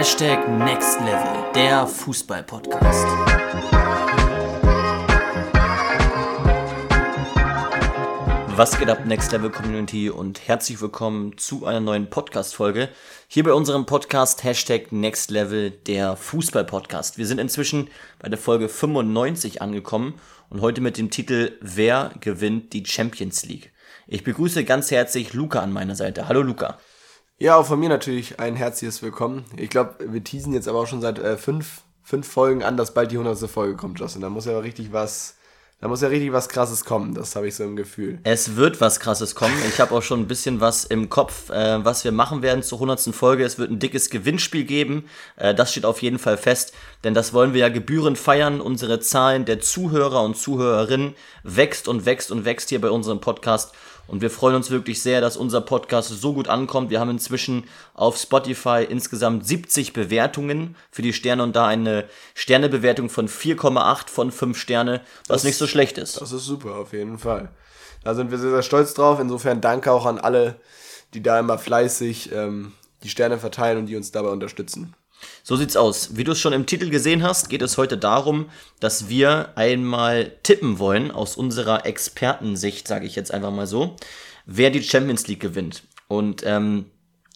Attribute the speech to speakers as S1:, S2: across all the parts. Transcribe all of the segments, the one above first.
S1: Hashtag Next Level, der Fußball-Podcast. Was geht ab, Next Level Community und herzlich willkommen zu einer neuen Podcast-Folge. Hier bei unserem Podcast Hashtag Next Level, der Fußball-Podcast. Wir sind inzwischen bei der Folge 95 angekommen und heute mit dem Titel Wer gewinnt die Champions League? Ich begrüße ganz herzlich Luca an meiner Seite. Hallo Luca.
S2: Ja, auch von mir natürlich ein herzliches Willkommen. Ich glaube, wir teasen jetzt aber auch schon seit äh, fünf, fünf Folgen an, dass bald die hundertste Folge kommt, Justin. Da muss ja richtig was, da muss ja richtig was Krasses kommen. Das habe ich so im Gefühl.
S1: Es wird was Krasses kommen. Ich habe auch schon ein bisschen was im Kopf, äh, was wir machen werden zur hundertsten Folge. Es wird ein dickes Gewinnspiel geben. Äh, das steht auf jeden Fall fest, denn das wollen wir ja gebührend feiern. Unsere Zahlen der Zuhörer und Zuhörerinnen wächst und wächst und wächst hier bei unserem Podcast. Und wir freuen uns wirklich sehr, dass unser Podcast so gut ankommt. Wir haben inzwischen auf Spotify insgesamt 70 Bewertungen für die Sterne und da eine Sternebewertung von 4,8 von 5 Sterne, was das, nicht so schlecht ist.
S2: Das ist super, auf jeden Fall. Da sind wir sehr, sehr stolz drauf. Insofern danke auch an alle, die da immer fleißig ähm, die Sterne verteilen und die uns dabei unterstützen.
S1: So sieht's aus. Wie du es schon im Titel gesehen hast, geht es heute darum, dass wir einmal tippen wollen, aus unserer Expertensicht, sage ich jetzt einfach mal so, wer die Champions League gewinnt. Und ähm,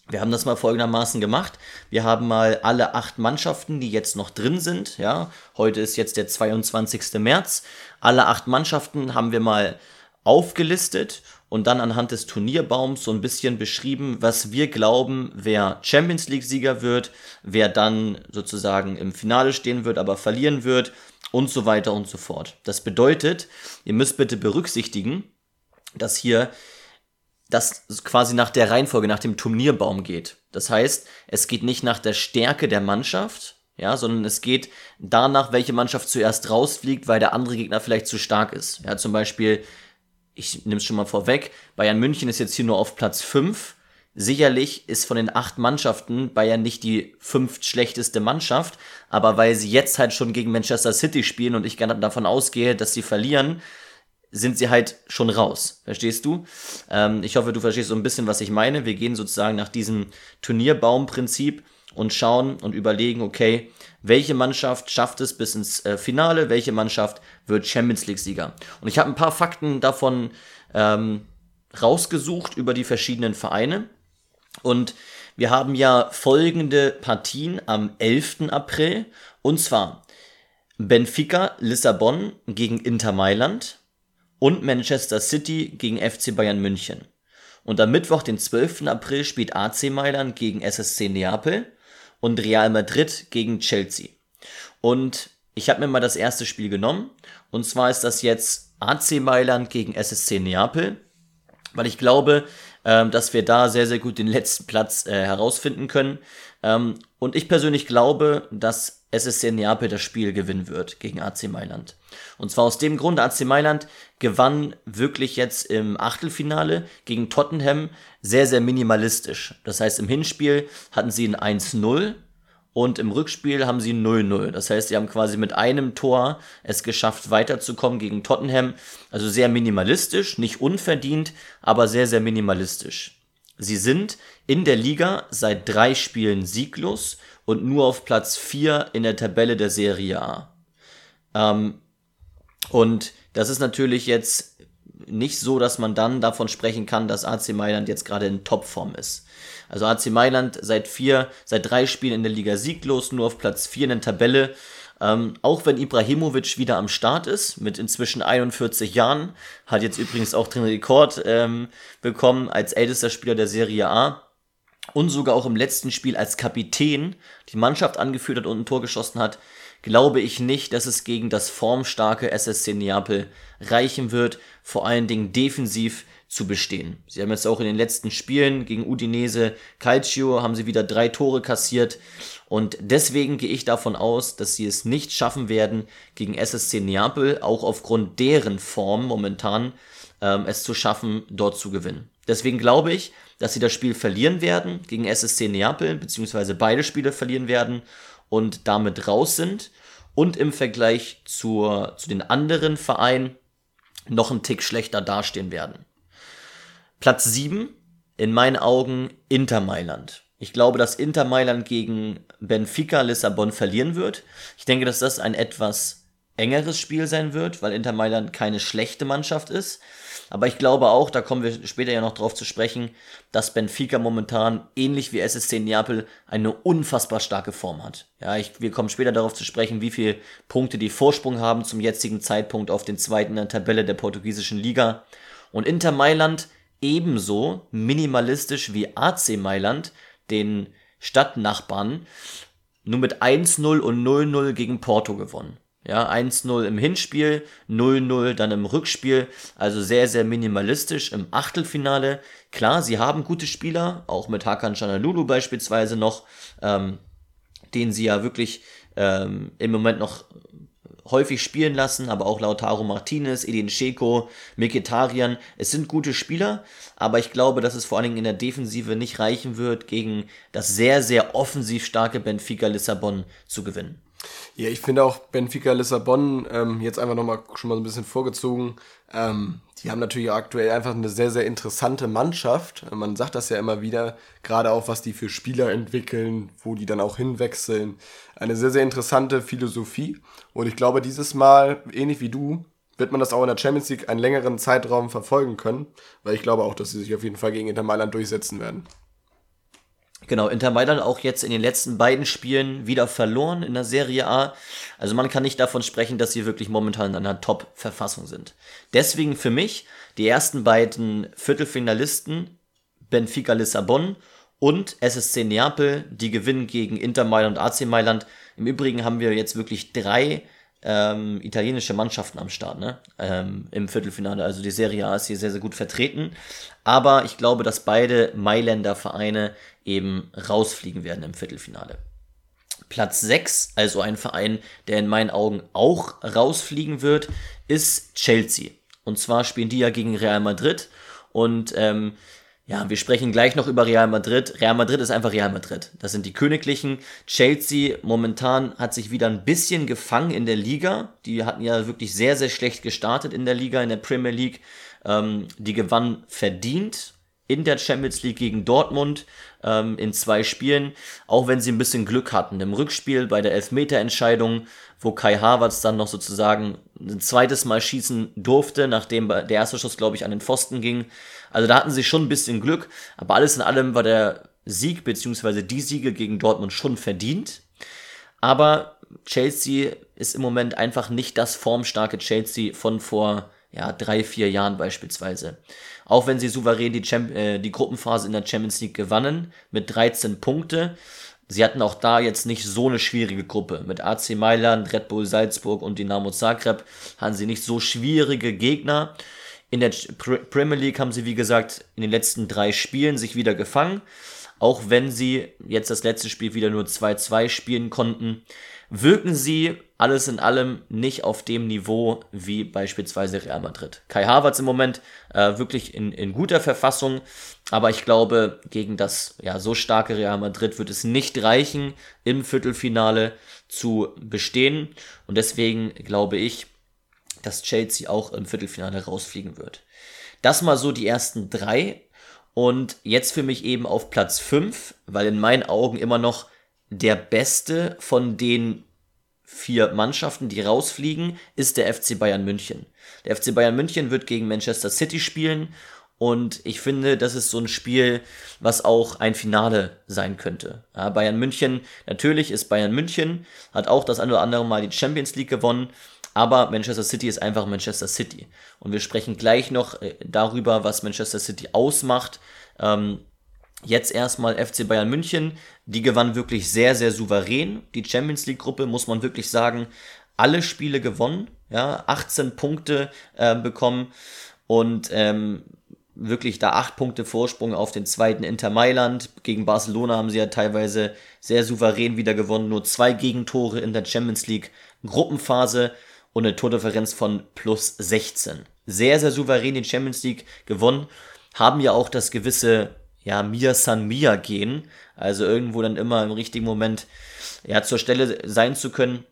S1: wir haben das mal folgendermaßen gemacht. Wir haben mal alle acht Mannschaften, die jetzt noch drin sind. Ja, heute ist jetzt der 22. März. Alle acht Mannschaften haben wir mal aufgelistet und dann anhand des Turnierbaums so ein bisschen beschrieben, was wir glauben, wer Champions League-Sieger wird, wer dann sozusagen im Finale stehen wird, aber verlieren wird und so weiter und so fort. Das bedeutet, ihr müsst bitte berücksichtigen, dass hier das quasi nach der Reihenfolge, nach dem Turnierbaum geht. Das heißt, es geht nicht nach der Stärke der Mannschaft, ja, sondern es geht danach, welche Mannschaft zuerst rausfliegt, weil der andere Gegner vielleicht zu stark ist. Ja, zum Beispiel ich nehme es schon mal vorweg, Bayern München ist jetzt hier nur auf Platz 5. Sicherlich ist von den acht Mannschaften Bayern nicht die fünft schlechteste Mannschaft, aber weil sie jetzt halt schon gegen Manchester City spielen und ich gerne davon ausgehe, dass sie verlieren, sind sie halt schon raus. Verstehst du? Ähm, ich hoffe, du verstehst so ein bisschen, was ich meine. Wir gehen sozusagen nach diesem Turnierbaumprinzip und schauen und überlegen, okay, welche Mannschaft schafft es bis ins äh, Finale, welche Mannschaft wird Champions League-Sieger. Und ich habe ein paar Fakten davon ähm, rausgesucht über die verschiedenen Vereine. Und wir haben ja folgende Partien am 11. April. Und zwar Benfica Lissabon gegen Inter Mailand und Manchester City gegen FC Bayern München. Und am Mittwoch, den 12. April, spielt AC Mailand gegen SSC Neapel und Real Madrid gegen Chelsea. Und ich habe mir mal das erste Spiel genommen. Und zwar ist das jetzt AC Mailand gegen SSC Neapel. Weil ich glaube, ähm, dass wir da sehr, sehr gut den letzten Platz äh, herausfinden können. Ähm, und ich persönlich glaube, dass SSC Neapel das Spiel gewinnen wird gegen AC Mailand. Und zwar aus dem Grund, AC Mailand gewann wirklich jetzt im Achtelfinale gegen Tottenham sehr, sehr minimalistisch. Das heißt, im Hinspiel hatten sie ein 1-0 und im Rückspiel haben sie 0-0. Das heißt, sie haben quasi mit einem Tor es geschafft, weiterzukommen gegen Tottenham. Also sehr minimalistisch, nicht unverdient, aber sehr, sehr minimalistisch. Sie sind in der Liga seit drei Spielen sieglos und nur auf Platz 4 in der Tabelle der Serie A. Ähm, und das ist natürlich jetzt nicht so, dass man dann davon sprechen kann, dass AC Mailand jetzt gerade in Topform ist. Also AC Mailand seit vier, seit drei Spielen in der Liga sieglos, nur auf Platz 4 in der Tabelle. Ähm, auch wenn Ibrahimovic wieder am Start ist, mit inzwischen 41 Jahren, hat jetzt übrigens auch den Rekord ähm, bekommen als ältester Spieler der Serie A und sogar auch im letzten Spiel als Kapitän die Mannschaft angeführt hat und ein Tor geschossen hat, glaube ich nicht, dass es gegen das formstarke SSC Neapel reichen wird, vor allen Dingen defensiv zu bestehen. Sie haben jetzt auch in den letzten Spielen gegen Udinese Calcio haben sie wieder drei Tore kassiert und deswegen gehe ich davon aus, dass sie es nicht schaffen werden, gegen SSC Neapel, auch aufgrund deren Form momentan, ähm, es zu schaffen, dort zu gewinnen. Deswegen glaube ich, dass sie das Spiel verlieren werden gegen SSC Neapel, beziehungsweise beide Spiele verlieren werden und damit raus sind und im Vergleich zur, zu den anderen Vereinen noch einen Tick schlechter dastehen werden. Platz 7, in meinen Augen Inter Mailand. Ich glaube, dass Inter Mailand gegen Benfica Lissabon verlieren wird. Ich denke, dass das ein etwas engeres Spiel sein wird, weil Inter Mailand keine schlechte Mannschaft ist. Aber ich glaube auch, da kommen wir später ja noch drauf zu sprechen, dass Benfica momentan ähnlich wie SSC Neapel eine unfassbar starke Form hat. Ja, ich, wir kommen später darauf zu sprechen, wie viele Punkte die Vorsprung haben zum jetzigen Zeitpunkt auf den zweiten der Tabelle der portugiesischen Liga. Und Inter Mailand ebenso minimalistisch wie AC Mailand, den Stadtnachbarn, nur mit 1-0 und 0-0 gegen Porto gewonnen. Ja, 1-0 im Hinspiel, 0-0 dann im Rückspiel. Also sehr, sehr minimalistisch im Achtelfinale. Klar, sie haben gute Spieler, auch mit Hakan Chanalulu beispielsweise noch, ähm, den sie ja wirklich ähm, im Moment noch häufig spielen lassen, aber auch Lautaro Martinez, Edin Sheko, Mikitarian. Es sind gute Spieler, aber ich glaube, dass es vor allen Dingen in der Defensive nicht reichen wird, gegen das sehr, sehr offensiv starke Benfica Lissabon zu gewinnen.
S2: Ja, ich finde auch Benfica Lissabon ähm, jetzt einfach nochmal schon mal ein bisschen vorgezogen. Ähm, die haben natürlich aktuell einfach eine sehr, sehr interessante Mannschaft. Man sagt das ja immer wieder, gerade auch was die für Spieler entwickeln, wo die dann auch hinwechseln. Eine sehr, sehr interessante Philosophie. Und ich glaube, dieses Mal, ähnlich wie du, wird man das auch in der Champions League einen längeren Zeitraum verfolgen können, weil ich glaube auch, dass sie sich auf jeden Fall gegen Inter Mailand durchsetzen werden.
S1: Genau, Inter Mailand auch jetzt in den letzten beiden Spielen wieder verloren in der Serie A. Also man kann nicht davon sprechen, dass sie wirklich momentan in einer Top-Verfassung sind. Deswegen für mich die ersten beiden Viertelfinalisten, Benfica Lissabon und SSC Neapel, die gewinnen gegen Inter Mailand und AC Mailand. Im Übrigen haben wir jetzt wirklich drei ähm, italienische Mannschaften am Start ne? ähm, im Viertelfinale. Also die Serie A ist hier sehr, sehr gut vertreten. Aber ich glaube, dass beide Mailänder Vereine eben rausfliegen werden im Viertelfinale. Platz 6, also ein Verein, der in meinen Augen auch rausfliegen wird, ist Chelsea. Und zwar spielen die ja gegen Real Madrid. Und ähm, ja, wir sprechen gleich noch über Real Madrid. Real Madrid ist einfach Real Madrid. Das sind die Königlichen. Chelsea momentan hat sich wieder ein bisschen gefangen in der Liga. Die hatten ja wirklich sehr, sehr schlecht gestartet in der Liga, in der Premier League. Ähm, die gewannen verdient in der Champions League gegen Dortmund ähm, in zwei Spielen, auch wenn sie ein bisschen Glück hatten. Im Rückspiel bei der Elfmeterentscheidung, wo Kai Havertz dann noch sozusagen ein zweites Mal schießen durfte, nachdem der erste Schuss, glaube ich, an den Pfosten ging. Also da hatten sie schon ein bisschen Glück, aber alles in allem war der Sieg bzw. die Siege gegen Dortmund schon verdient. Aber Chelsea ist im Moment einfach nicht das formstarke Chelsea von vor ja, drei, vier Jahren beispielsweise. Auch wenn sie souverän die, Champ äh, die Gruppenphase in der Champions League gewannen mit 13 Punkte. Sie hatten auch da jetzt nicht so eine schwierige Gruppe. Mit AC Mailand, Red Bull Salzburg und Dynamo Zagreb hatten sie nicht so schwierige Gegner. In der Premier League haben sie, wie gesagt, in den letzten drei Spielen sich wieder gefangen. Auch wenn sie jetzt das letzte Spiel wieder nur 2-2 spielen konnten wirken sie alles in allem nicht auf dem Niveau wie beispielsweise Real Madrid. Kai Havertz im Moment äh, wirklich in, in guter Verfassung, aber ich glaube, gegen das ja so starke Real Madrid wird es nicht reichen, im Viertelfinale zu bestehen. Und deswegen glaube ich, dass Chelsea auch im Viertelfinale rausfliegen wird. Das mal so die ersten drei. Und jetzt für mich eben auf Platz 5, weil in meinen Augen immer noch der beste von den vier Mannschaften, die rausfliegen, ist der FC Bayern München. Der FC Bayern München wird gegen Manchester City spielen und ich finde, das ist so ein Spiel, was auch ein Finale sein könnte. Ja, Bayern München, natürlich ist Bayern München, hat auch das eine oder andere Mal die Champions League gewonnen, aber Manchester City ist einfach Manchester City. Und wir sprechen gleich noch äh, darüber, was Manchester City ausmacht. Ähm, Jetzt erstmal FC Bayern München. Die gewann wirklich sehr, sehr souverän. Die Champions League-Gruppe, muss man wirklich sagen, alle Spiele gewonnen. Ja, 18 Punkte äh, bekommen und ähm, wirklich da 8 Punkte Vorsprung auf den zweiten Inter Mailand. Gegen Barcelona haben sie ja teilweise sehr souverän wieder gewonnen. Nur zwei Gegentore in der Champions League Gruppenphase und eine Tordifferenz von plus 16. Sehr, sehr souverän die Champions League gewonnen. Haben ja auch das gewisse ja, Mia San Mia gehen. Also irgendwo dann immer im richtigen Moment ja, zur Stelle sein zu können.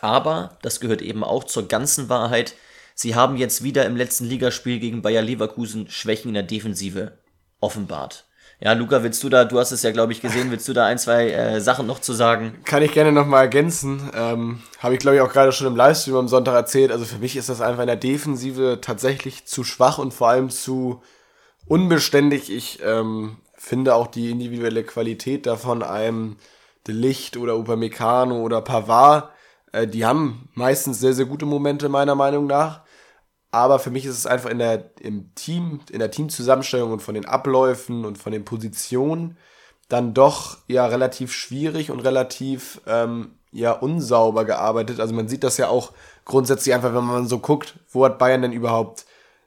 S1: Aber das gehört eben auch zur ganzen Wahrheit. Sie haben jetzt wieder im letzten Ligaspiel gegen Bayer Leverkusen Schwächen in der Defensive offenbart. Ja, Luca, willst du da, du hast es ja, glaube ich, gesehen, willst du da ein, zwei äh, Sachen noch zu sagen?
S2: Kann ich gerne nochmal ergänzen. Ähm, Habe ich, glaube ich, auch gerade schon im Livestream am Sonntag erzählt. Also für mich ist das einfach in der Defensive tatsächlich zu schwach und vor allem zu unbeständig. Ich ähm, finde auch die individuelle Qualität davon einem De Licht oder Upamecano oder Pavard, äh, die haben meistens sehr, sehr gute Momente meiner Meinung nach. Aber für mich ist es einfach in der, im Team, in der Teamzusammenstellung und von den Abläufen und von den Positionen dann doch ja relativ schwierig und relativ ähm, ja unsauber gearbeitet. Also man sieht das ja auch grundsätzlich einfach, wenn man so guckt, wo hat Bayern denn überhaupt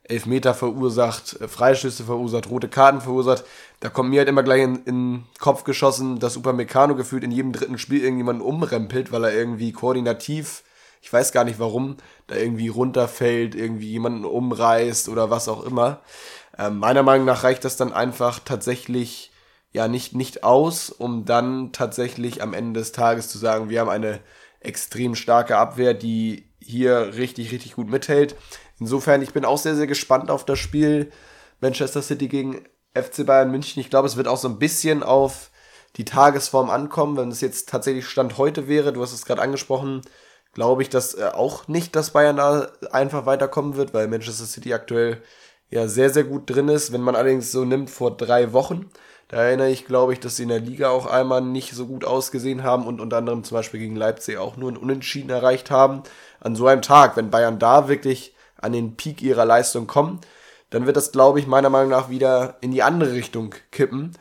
S2: Elfmeter verursacht, äh, Freischüsse verursacht, rote Karten verursacht. Da kommt mir halt immer gleich in, den Kopf geschossen, dass Upamecano gefühlt in jedem dritten Spiel irgendjemanden umrempelt, weil er irgendwie koordinativ ich weiß gar nicht warum, da irgendwie runterfällt, irgendwie jemanden umreißt oder was auch immer. Ähm, meiner Meinung nach reicht das dann einfach tatsächlich ja nicht, nicht aus, um dann tatsächlich am Ende des Tages zu sagen, wir haben eine extrem starke Abwehr, die hier richtig, richtig gut mithält. Insofern, ich bin auch sehr, sehr gespannt auf das Spiel Manchester City gegen FC Bayern München. Ich glaube, es wird auch so ein bisschen auf die Tagesform ankommen, wenn es jetzt tatsächlich Stand heute wäre. Du hast es gerade angesprochen, glaube ich, dass äh, auch nicht, dass Bayern da einfach weiterkommen wird, weil Manchester City aktuell ja sehr, sehr gut drin ist. Wenn man allerdings so nimmt vor drei Wochen, da erinnere ich, glaube ich, dass sie in der Liga auch einmal nicht so gut ausgesehen haben und unter anderem zum Beispiel gegen Leipzig auch nur ein Unentschieden erreicht haben. An so einem Tag, wenn Bayern da wirklich an den Peak ihrer Leistung kommen, dann wird das, glaube ich, meiner Meinung nach wieder in die andere Richtung kippen.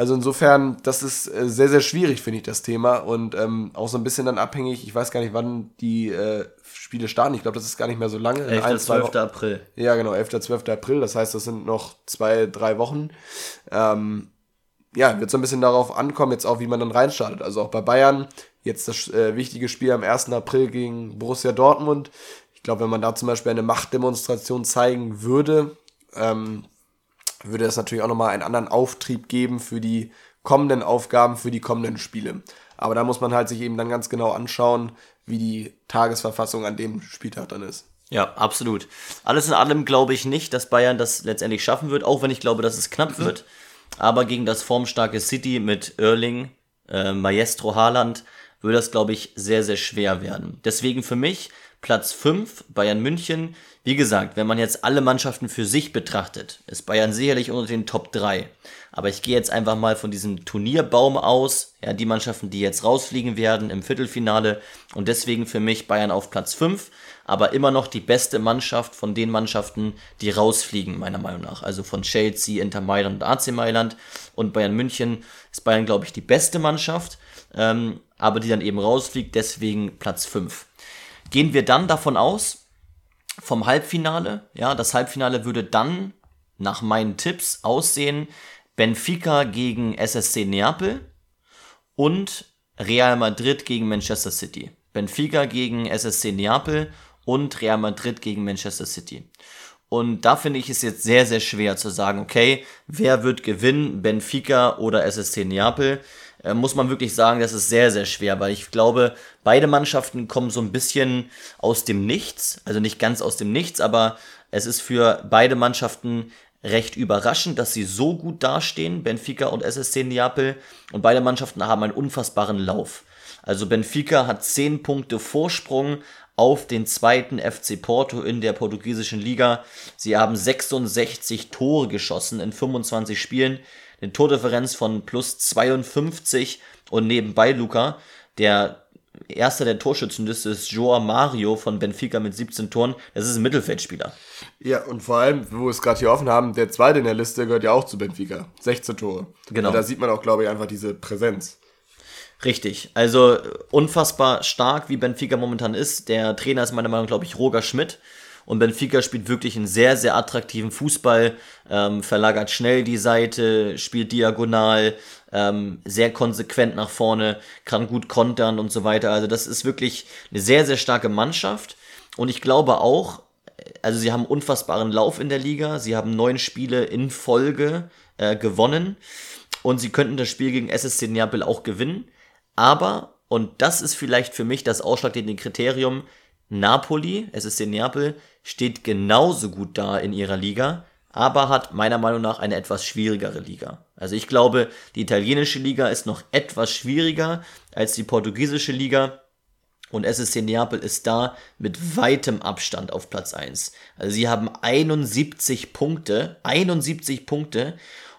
S2: Also insofern, das ist äh, sehr, sehr schwierig, finde ich, das Thema. Und ähm, auch so ein bisschen dann abhängig, ich weiß gar nicht, wann die äh, Spiele starten. Ich glaube, das ist gar nicht mehr so lange.
S1: 11. Ein, 12. April.
S2: Ja, genau, 11. 12. April. Das heißt, das sind noch zwei, drei Wochen. Ähm, ja, wird so ein bisschen darauf ankommen, jetzt auch, wie man dann reinstartet. Also auch bei Bayern, jetzt das äh, wichtige Spiel am 1. April gegen Borussia Dortmund. Ich glaube, wenn man da zum Beispiel eine Machtdemonstration zeigen würde, ähm, würde es natürlich auch nochmal einen anderen Auftrieb geben für die kommenden Aufgaben, für die kommenden Spiele. Aber da muss man halt sich eben dann ganz genau anschauen, wie die Tagesverfassung an dem Spieltag dann ist.
S1: Ja, absolut. Alles in allem glaube ich nicht, dass Bayern das letztendlich schaffen wird, auch wenn ich glaube, dass es knapp wird. Aber gegen das formstarke City mit Erling, äh, Maestro Haaland, würde das, glaube ich, sehr, sehr schwer werden. Deswegen für mich Platz 5, Bayern München. Wie gesagt, wenn man jetzt alle Mannschaften für sich betrachtet, ist Bayern sicherlich unter den Top 3. Aber ich gehe jetzt einfach mal von diesem Turnierbaum aus, ja, die Mannschaften, die jetzt rausfliegen werden im Viertelfinale und deswegen für mich Bayern auf Platz 5, aber immer noch die beste Mannschaft von den Mannschaften, die rausfliegen, meiner Meinung nach. Also von Chelsea, Inter Mailand und AC Mailand und Bayern München ist Bayern, glaube ich, die beste Mannschaft, ähm, aber die dann eben rausfliegt, deswegen Platz 5. Gehen wir dann davon aus, vom Halbfinale, ja, das Halbfinale würde dann nach meinen Tipps aussehen, Benfica gegen SSC Neapel und Real Madrid gegen Manchester City. Benfica gegen SSC Neapel und Real Madrid gegen Manchester City. Und da finde ich es jetzt sehr, sehr schwer zu sagen, okay, wer wird gewinnen, Benfica oder SSC Neapel? Äh, muss man wirklich sagen, das ist sehr, sehr schwer, weil ich glaube, beide Mannschaften kommen so ein bisschen aus dem Nichts, also nicht ganz aus dem Nichts, aber es ist für beide Mannschaften recht überraschend, dass sie so gut dastehen, Benfica und SSC Neapel, und beide Mannschaften haben einen unfassbaren Lauf. Also Benfica hat 10 Punkte Vorsprung auf den zweiten FC Porto in der portugiesischen Liga. Sie haben 66 Tore geschossen in 25 Spielen eine Tordifferenz von plus 52 und nebenbei Luca, der erster der Torschützenliste ist Joa Mario von Benfica mit 17 Toren. Das ist ein Mittelfeldspieler.
S2: Ja, und vor allem, wo wir es gerade hier offen haben, der zweite in der Liste gehört ja auch zu Benfica. 16 Tore. Genau. Und da sieht man auch, glaube ich, einfach diese Präsenz.
S1: Richtig. Also unfassbar stark, wie Benfica momentan ist. Der Trainer ist meiner Meinung nach, glaube ich, Roger Schmidt. Und Benfica spielt wirklich einen sehr, sehr attraktiven Fußball, ähm, verlagert schnell die Seite, spielt diagonal, ähm, sehr konsequent nach vorne, kann gut kontern und so weiter. Also das ist wirklich eine sehr, sehr starke Mannschaft. Und ich glaube auch, also sie haben unfassbaren Lauf in der Liga. Sie haben neun Spiele in Folge äh, gewonnen. Und sie könnten das Spiel gegen SSC Neapel auch gewinnen. Aber, und das ist vielleicht für mich das ausschlaggebende Kriterium, Napoli, SSC Neapel, steht genauso gut da in ihrer Liga aber hat meiner Meinung nach eine etwas schwierigere Liga. Also ich glaube, die italienische Liga ist noch etwas schwieriger als die portugiesische Liga. Und SSC Neapel ist da mit weitem Abstand auf Platz 1. Also sie haben 71 Punkte, 71 Punkte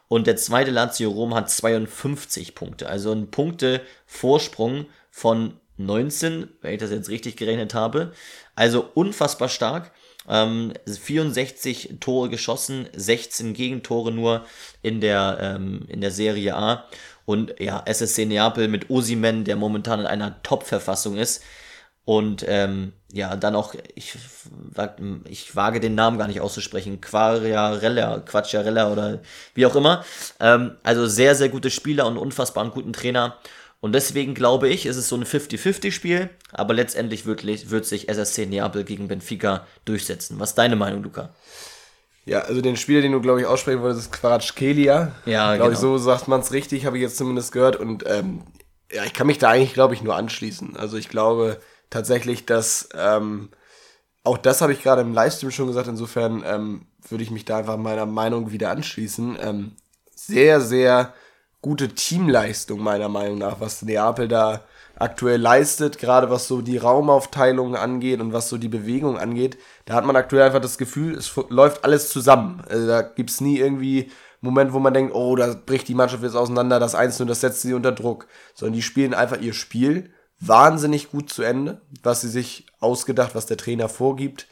S1: und der zweite Lazio Rom hat 52 Punkte. Also ein Punkte-Vorsprung von 19, wenn ich das jetzt richtig gerechnet habe. Also unfassbar stark. Ähm, 64 Tore geschossen, 16 Gegentore nur in der, ähm, in der Serie A. Und ja, SSC Neapel mit Osimen, der momentan in einer Top-Verfassung ist. Und ähm, ja, dann auch, ich, ich wage den Namen gar nicht auszusprechen, Quariarella, Quacciarella oder wie auch immer. Ähm, also sehr, sehr gute Spieler und unfassbar einen guten Trainer. Und deswegen glaube ich, ist es so ein 50-50-Spiel, aber letztendlich wird, wird sich SSC Neapel gegen Benfica durchsetzen. Was ist deine Meinung, Luca?
S2: Ja, also den Spieler, den du, glaube ich, aussprechen wolltest, ist Quaratschkelia.
S1: Ja,
S2: glaube genau. ich, so sagt man es richtig, habe ich jetzt zumindest gehört. Und ähm, ja, ich kann mich da eigentlich, glaube ich, nur anschließen. Also ich glaube, tatsächlich, dass ähm, auch das habe ich gerade im Livestream schon gesagt, insofern ähm, würde ich mich da einfach meiner Meinung wieder anschließen. Ähm, sehr, sehr gute Teamleistung meiner Meinung nach, was Neapel da aktuell leistet, gerade was so die Raumaufteilung angeht und was so die Bewegung angeht. Da hat man aktuell einfach das Gefühl, es läuft alles zusammen. Also da gibt es nie irgendwie Moment, wo man denkt, oh, da bricht die Mannschaft jetzt auseinander, das Einzelne, das setzt sie unter Druck. Sondern die spielen einfach ihr Spiel wahnsinnig gut zu Ende, was sie sich ausgedacht, was der Trainer vorgibt.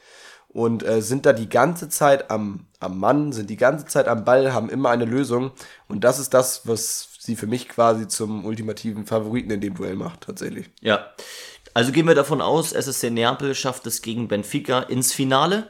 S2: Und äh, sind da die ganze Zeit am, am Mann, sind die ganze Zeit am Ball, haben immer eine Lösung. Und das ist das, was sie für mich quasi zum ultimativen Favoriten in dem Duell macht, tatsächlich.
S1: Ja. Also gehen wir davon aus, SSC Neapel schafft es gegen Benfica ins Finale.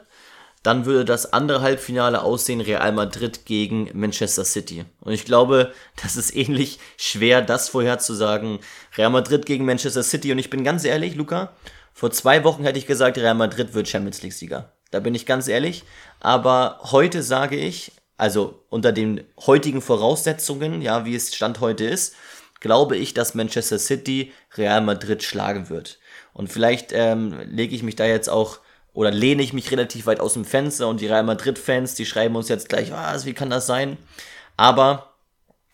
S1: Dann würde das andere Halbfinale aussehen, Real Madrid gegen Manchester City. Und ich glaube, das ist ähnlich schwer, das vorherzusagen. Real Madrid gegen Manchester City. Und ich bin ganz ehrlich, Luca, vor zwei Wochen hätte ich gesagt, Real Madrid wird Champions League-Sieger. Da bin ich ganz ehrlich. Aber heute sage ich, also unter den heutigen Voraussetzungen, ja, wie es Stand heute ist, glaube ich, dass Manchester City Real Madrid schlagen wird. Und vielleicht ähm, lege ich mich da jetzt auch oder lehne ich mich relativ weit aus dem Fenster und die Real Madrid-Fans, die schreiben uns jetzt gleich, was, wie kann das sein? Aber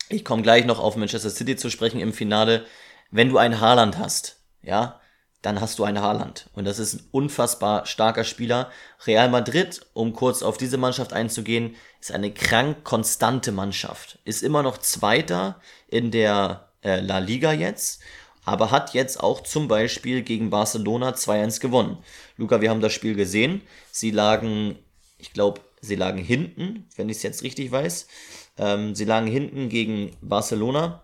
S1: ich komme gleich noch auf Manchester City zu sprechen im Finale. Wenn du einen Haaland hast, ja, dann hast du einen Haaland. Und das ist ein unfassbar starker Spieler. Real Madrid, um kurz auf diese Mannschaft einzugehen, ist eine krank konstante Mannschaft. Ist immer noch Zweiter in der äh, La Liga jetzt aber hat jetzt auch zum Beispiel gegen Barcelona 2-1 gewonnen. Luca, wir haben das Spiel gesehen. Sie lagen, ich glaube, sie lagen hinten, wenn ich es jetzt richtig weiß. Ähm, sie lagen hinten gegen Barcelona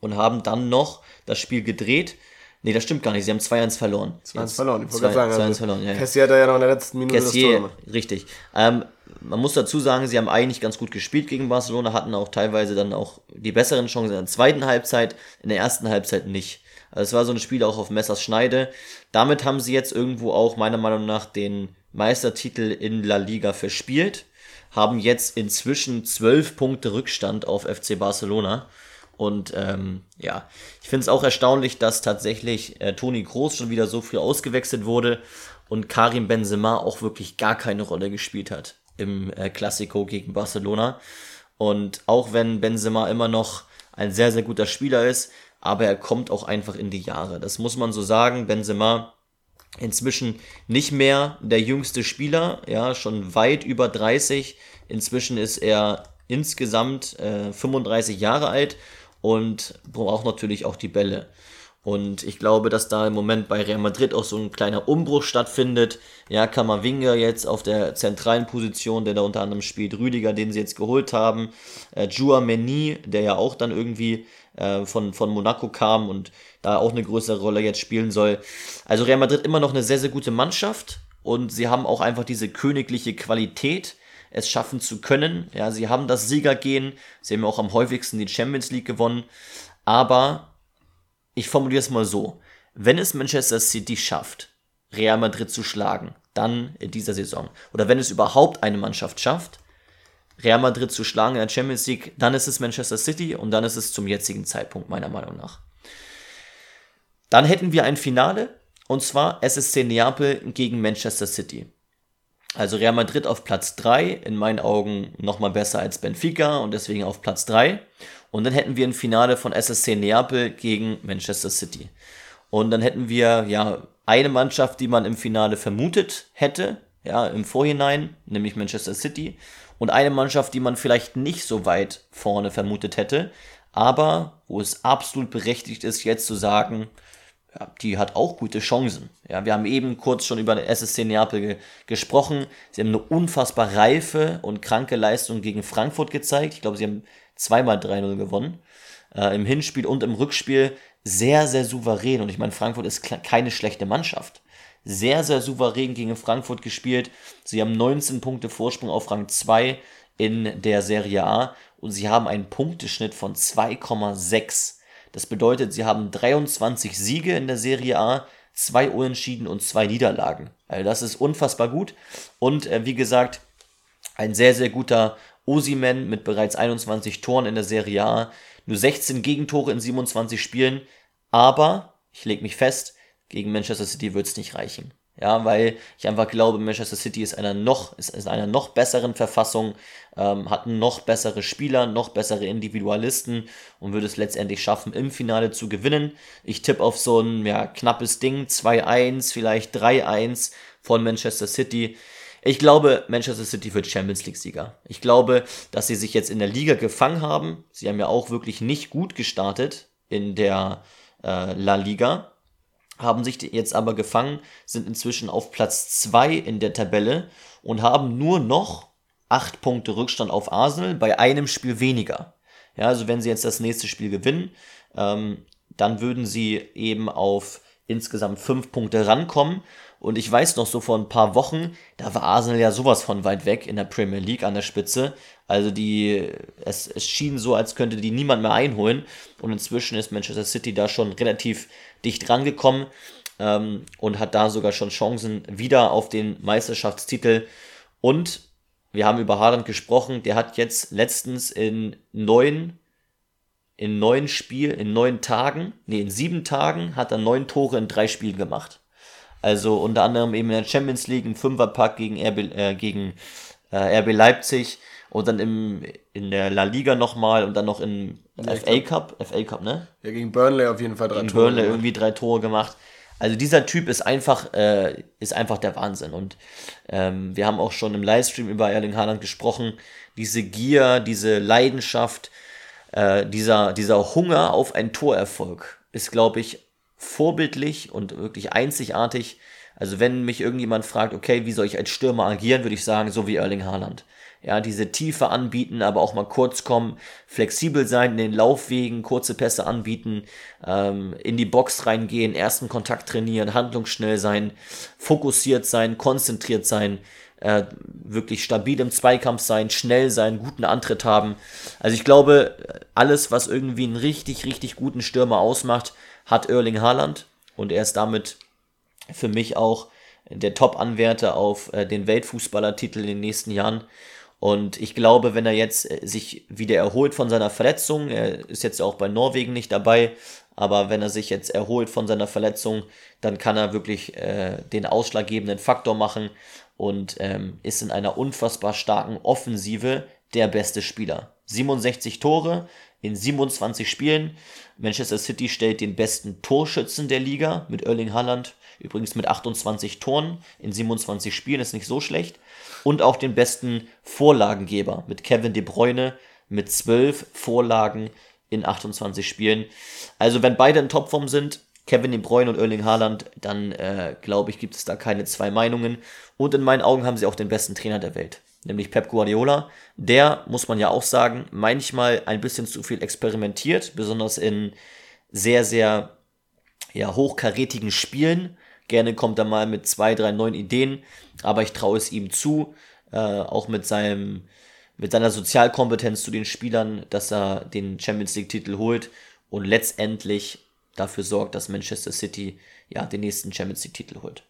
S1: und haben dann noch das Spiel gedreht. Nee, das stimmt gar nicht. Sie haben 2-1 verloren.
S2: 2-1 verloren, ich wollte sagen. 2-1
S1: also verloren, ja.
S2: Cassier hat ja noch in der letzten Minute
S1: Cassier, das Tor gemacht. Richtig. Ähm, man muss dazu sagen, sie haben eigentlich ganz gut gespielt gegen Barcelona, hatten auch teilweise dann auch die besseren Chancen in der zweiten Halbzeit, in der ersten Halbzeit nicht. Also es war so ein Spiel auch auf Messers Schneide. Damit haben sie jetzt irgendwo auch meiner Meinung nach den Meistertitel in La Liga verspielt, haben jetzt inzwischen zwölf Punkte Rückstand auf FC Barcelona. Und ähm, ja, ich finde es auch erstaunlich, dass tatsächlich äh, Toni Groß schon wieder so früh ausgewechselt wurde und Karim Benzema auch wirklich gar keine Rolle gespielt hat im äh, Classico gegen Barcelona. Und auch wenn Benzema immer noch ein sehr, sehr guter Spieler ist, aber er kommt auch einfach in die Jahre. Das muss man so sagen. Benzema inzwischen nicht mehr der jüngste Spieler, ja, schon weit über 30. Inzwischen ist er insgesamt äh, 35 Jahre alt und braucht natürlich auch die Bälle. Und ich glaube, dass da im Moment bei Real Madrid auch so ein kleiner Umbruch stattfindet. Ja, Kamavinga jetzt auf der zentralen Position, der da unter anderem spielt, Rüdiger, den sie jetzt geholt haben, äh, Meni, der ja auch dann irgendwie äh, von, von Monaco kam und da auch eine größere Rolle jetzt spielen soll. Also Real Madrid immer noch eine sehr, sehr gute Mannschaft und sie haben auch einfach diese königliche Qualität, es schaffen zu können. Ja, sie haben das Siegergehen, sie haben auch am häufigsten die Champions League gewonnen, aber ich formuliere es mal so, wenn es Manchester City schafft, Real Madrid zu schlagen, dann in dieser Saison, oder wenn es überhaupt eine Mannschaft schafft, Real Madrid zu schlagen in der Champions League, dann ist es Manchester City und dann ist es zum jetzigen Zeitpunkt meiner Meinung nach. Dann hätten wir ein Finale und zwar SSC Neapel gegen Manchester City. Also Real Madrid auf Platz 3, in meinen Augen nochmal besser als Benfica und deswegen auf Platz 3. Und dann hätten wir ein Finale von SSC Neapel gegen Manchester City. Und dann hätten wir ja eine Mannschaft, die man im Finale vermutet hätte, ja, im Vorhinein, nämlich Manchester City. Und eine Mannschaft, die man vielleicht nicht so weit vorne vermutet hätte, aber wo es absolut berechtigt ist, jetzt zu sagen, ja, die hat auch gute Chancen. Ja, wir haben eben kurz schon über den SSC Neapel ge gesprochen. Sie haben eine unfassbar reife und kranke Leistung gegen Frankfurt gezeigt. Ich glaube, sie haben zweimal 3-0 gewonnen. Äh, Im Hinspiel und im Rückspiel sehr, sehr souverän. Und ich meine, Frankfurt ist keine schlechte Mannschaft. Sehr, sehr souverän gegen Frankfurt gespielt. Sie haben 19 Punkte Vorsprung auf Rang 2 in der Serie A und sie haben einen Punkteschnitt von 2,6. Das bedeutet, sie haben 23 Siege in der Serie A, zwei Unentschieden und zwei Niederlagen. Also das ist unfassbar gut. Und äh, wie gesagt, ein sehr, sehr guter Osimen mit bereits 21 Toren in der Serie A. Nur 16 Gegentore in 27 Spielen. Aber, ich lege mich fest, gegen Manchester City wird es nicht reichen. Ja, weil ich einfach glaube, Manchester City ist einer noch, ist in einer noch besseren Verfassung, ähm, hat noch bessere Spieler, noch bessere Individualisten und würde es letztendlich schaffen, im Finale zu gewinnen. Ich tippe auf so ein ja, knappes Ding, 2-1, vielleicht 3-1 von Manchester City. Ich glaube, Manchester City wird Champions League-Sieger. Ich glaube, dass sie sich jetzt in der Liga gefangen haben. Sie haben ja auch wirklich nicht gut gestartet in der äh, La Liga haben sich jetzt aber gefangen, sind inzwischen auf Platz 2 in der Tabelle und haben nur noch 8 Punkte Rückstand auf Arsenal bei einem Spiel weniger. Ja, also wenn sie jetzt das nächste Spiel gewinnen, ähm, dann würden sie eben auf insgesamt 5 Punkte rankommen. Und ich weiß noch so vor ein paar Wochen, da war Arsenal ja sowas von weit weg in der Premier League an der Spitze. Also die, es, es schien so, als könnte die niemand mehr einholen. Und inzwischen ist Manchester City da schon relativ dicht rangekommen ähm, und hat da sogar schon Chancen wieder auf den Meisterschaftstitel. Und wir haben über Haaland gesprochen, der hat jetzt letztens in neun, in neun Spiel, in neun Tagen, nee, in sieben Tagen hat er neun Tore in drei Spielen gemacht. Also unter anderem eben in der Champions League ein Fünferpack gegen RB, äh, gegen, äh, RB Leipzig und dann im, in der La Liga nochmal und dann noch im ja, FA Cup, FA Cup, ne?
S2: Ja, gegen Burnley auf jeden Fall
S1: drei gegen Tore. Burnley gemacht. irgendwie drei Tore gemacht. Also dieser Typ ist einfach, äh, ist einfach der Wahnsinn. Und ähm, wir haben auch schon im Livestream über Erling Haaland gesprochen. Diese Gier, diese Leidenschaft, äh, dieser, dieser Hunger auf einen Torerfolg ist, glaube ich, vorbildlich und wirklich einzigartig. Also wenn mich irgendjemand fragt, okay, wie soll ich als Stürmer agieren, würde ich sagen, so wie Erling Haaland ja, diese Tiefe anbieten, aber auch mal kurz kommen, flexibel sein in den Laufwegen, kurze Pässe anbieten, ähm, in die Box reingehen, ersten Kontakt trainieren, handlungsschnell sein, fokussiert sein, konzentriert sein, äh, wirklich stabil im Zweikampf sein, schnell sein, guten Antritt haben. Also ich glaube, alles, was irgendwie einen richtig, richtig guten Stürmer ausmacht, hat Erling Haaland und er ist damit für mich auch der Top-Anwärter auf äh, den Weltfußballertitel in den nächsten Jahren. Und ich glaube, wenn er jetzt äh, sich wieder erholt von seiner Verletzung, er ist jetzt auch bei Norwegen nicht dabei, aber wenn er sich jetzt erholt von seiner Verletzung, dann kann er wirklich äh, den ausschlaggebenden Faktor machen und ähm, ist in einer unfassbar starken Offensive der beste Spieler. 67 Tore in 27 Spielen. Manchester City stellt den besten Torschützen der Liga mit Erling Haaland, übrigens mit 28 Toren in 27 Spielen, ist nicht so schlecht und auch den besten Vorlagengeber mit Kevin De Bruyne mit 12 Vorlagen in 28 Spielen. Also wenn beide in Topform sind, Kevin De Bruyne und Erling Haaland, dann äh, glaube ich, gibt es da keine zwei Meinungen. Und in meinen Augen haben sie auch den besten Trainer der Welt, nämlich Pep Guardiola. Der, muss man ja auch sagen, manchmal ein bisschen zu viel experimentiert, besonders in sehr, sehr ja, hochkarätigen Spielen. Gerne kommt er mal mit zwei, drei neuen Ideen, aber ich traue es ihm zu, äh, auch mit seinem mit seiner Sozialkompetenz zu den Spielern, dass er den Champions League Titel holt und letztendlich dafür sorgt, dass Manchester City ja den nächsten Champions League Titel holt.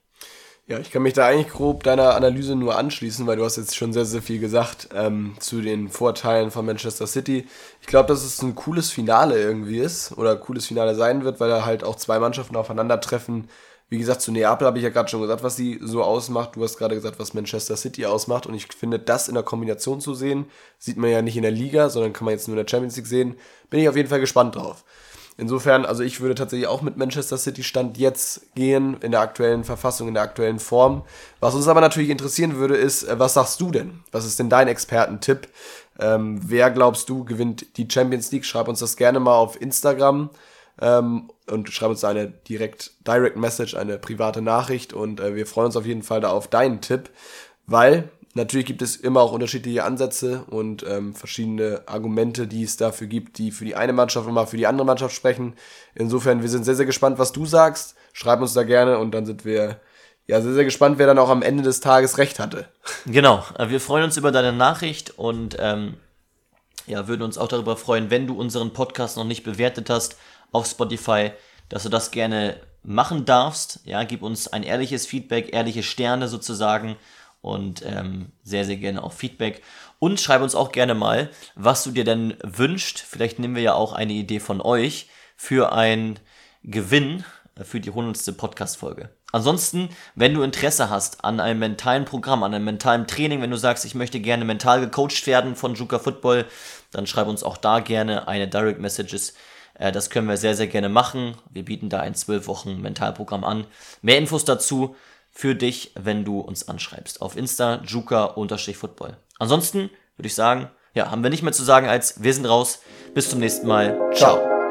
S2: Ja, ich kann mich da eigentlich grob deiner Analyse nur anschließen, weil du hast jetzt schon sehr, sehr viel gesagt ähm, zu den Vorteilen von Manchester City. Ich glaube, dass es ein cooles Finale irgendwie ist oder cooles Finale sein wird, weil da halt auch zwei Mannschaften aufeinandertreffen, Wie gesagt, zu Neapel habe ich ja gerade schon gesagt, was sie so ausmacht. Du hast gerade gesagt, was Manchester City ausmacht. Und ich finde, das in der Kombination zu sehen, sieht man ja nicht in der Liga, sondern kann man jetzt nur in der Champions League sehen. Bin ich auf jeden Fall gespannt drauf. Insofern, also ich würde tatsächlich auch mit Manchester City Stand jetzt gehen, in der aktuellen Verfassung, in der aktuellen Form. Was uns aber natürlich interessieren würde, ist, äh, was sagst du denn? Was ist denn dein Expertentipp? Ähm, wer glaubst du gewinnt die Champions League? Schreib uns das gerne mal auf Instagram ähm, und schreib uns eine direkt Direct Message, eine private Nachricht und äh, wir freuen uns auf jeden Fall da auf deinen Tipp, weil natürlich gibt es immer auch unterschiedliche Ansätze und ähm, verschiedene Argumente, die es dafür gibt, die für die eine Mannschaft und mal für die andere Mannschaft sprechen. Insofern, wir sind sehr, sehr gespannt, was du sagst. Schreib uns da gerne und dann sind wir ja sehr, sehr gespannt, wer dann auch am Ende des Tages recht hatte.
S1: Genau, äh, wir freuen uns über deine Nachricht und ähm, ja, würden uns auch darüber freuen, wenn du unseren Podcast noch nicht bewertet hast auf Spotify, dass du das gerne machen darfst. Ja, gib uns ein ehrliches Feedback, ehrliche Sterne sozusagen und ähm, sehr, sehr gerne auch Feedback. Und schreib uns auch gerne mal, was du dir denn wünscht. Vielleicht nehmen wir ja auch eine Idee von euch für ein Gewinn für die 100. Podcast-Folge. Ansonsten, wenn du Interesse hast an einem mentalen Programm, an einem mentalen Training, wenn du sagst, ich möchte gerne mental gecoacht werden von Juka Football, dann schreib uns auch da gerne eine Direct Messages. Äh, das können wir sehr, sehr gerne machen. Wir bieten da ein 12 Wochen Mentalprogramm an. Mehr Infos dazu für dich, wenn du uns anschreibst. Auf Insta, juka-football. Ansonsten würde ich sagen, ja, haben wir nicht mehr zu sagen als wir sind raus. Bis zum nächsten Mal. Ciao.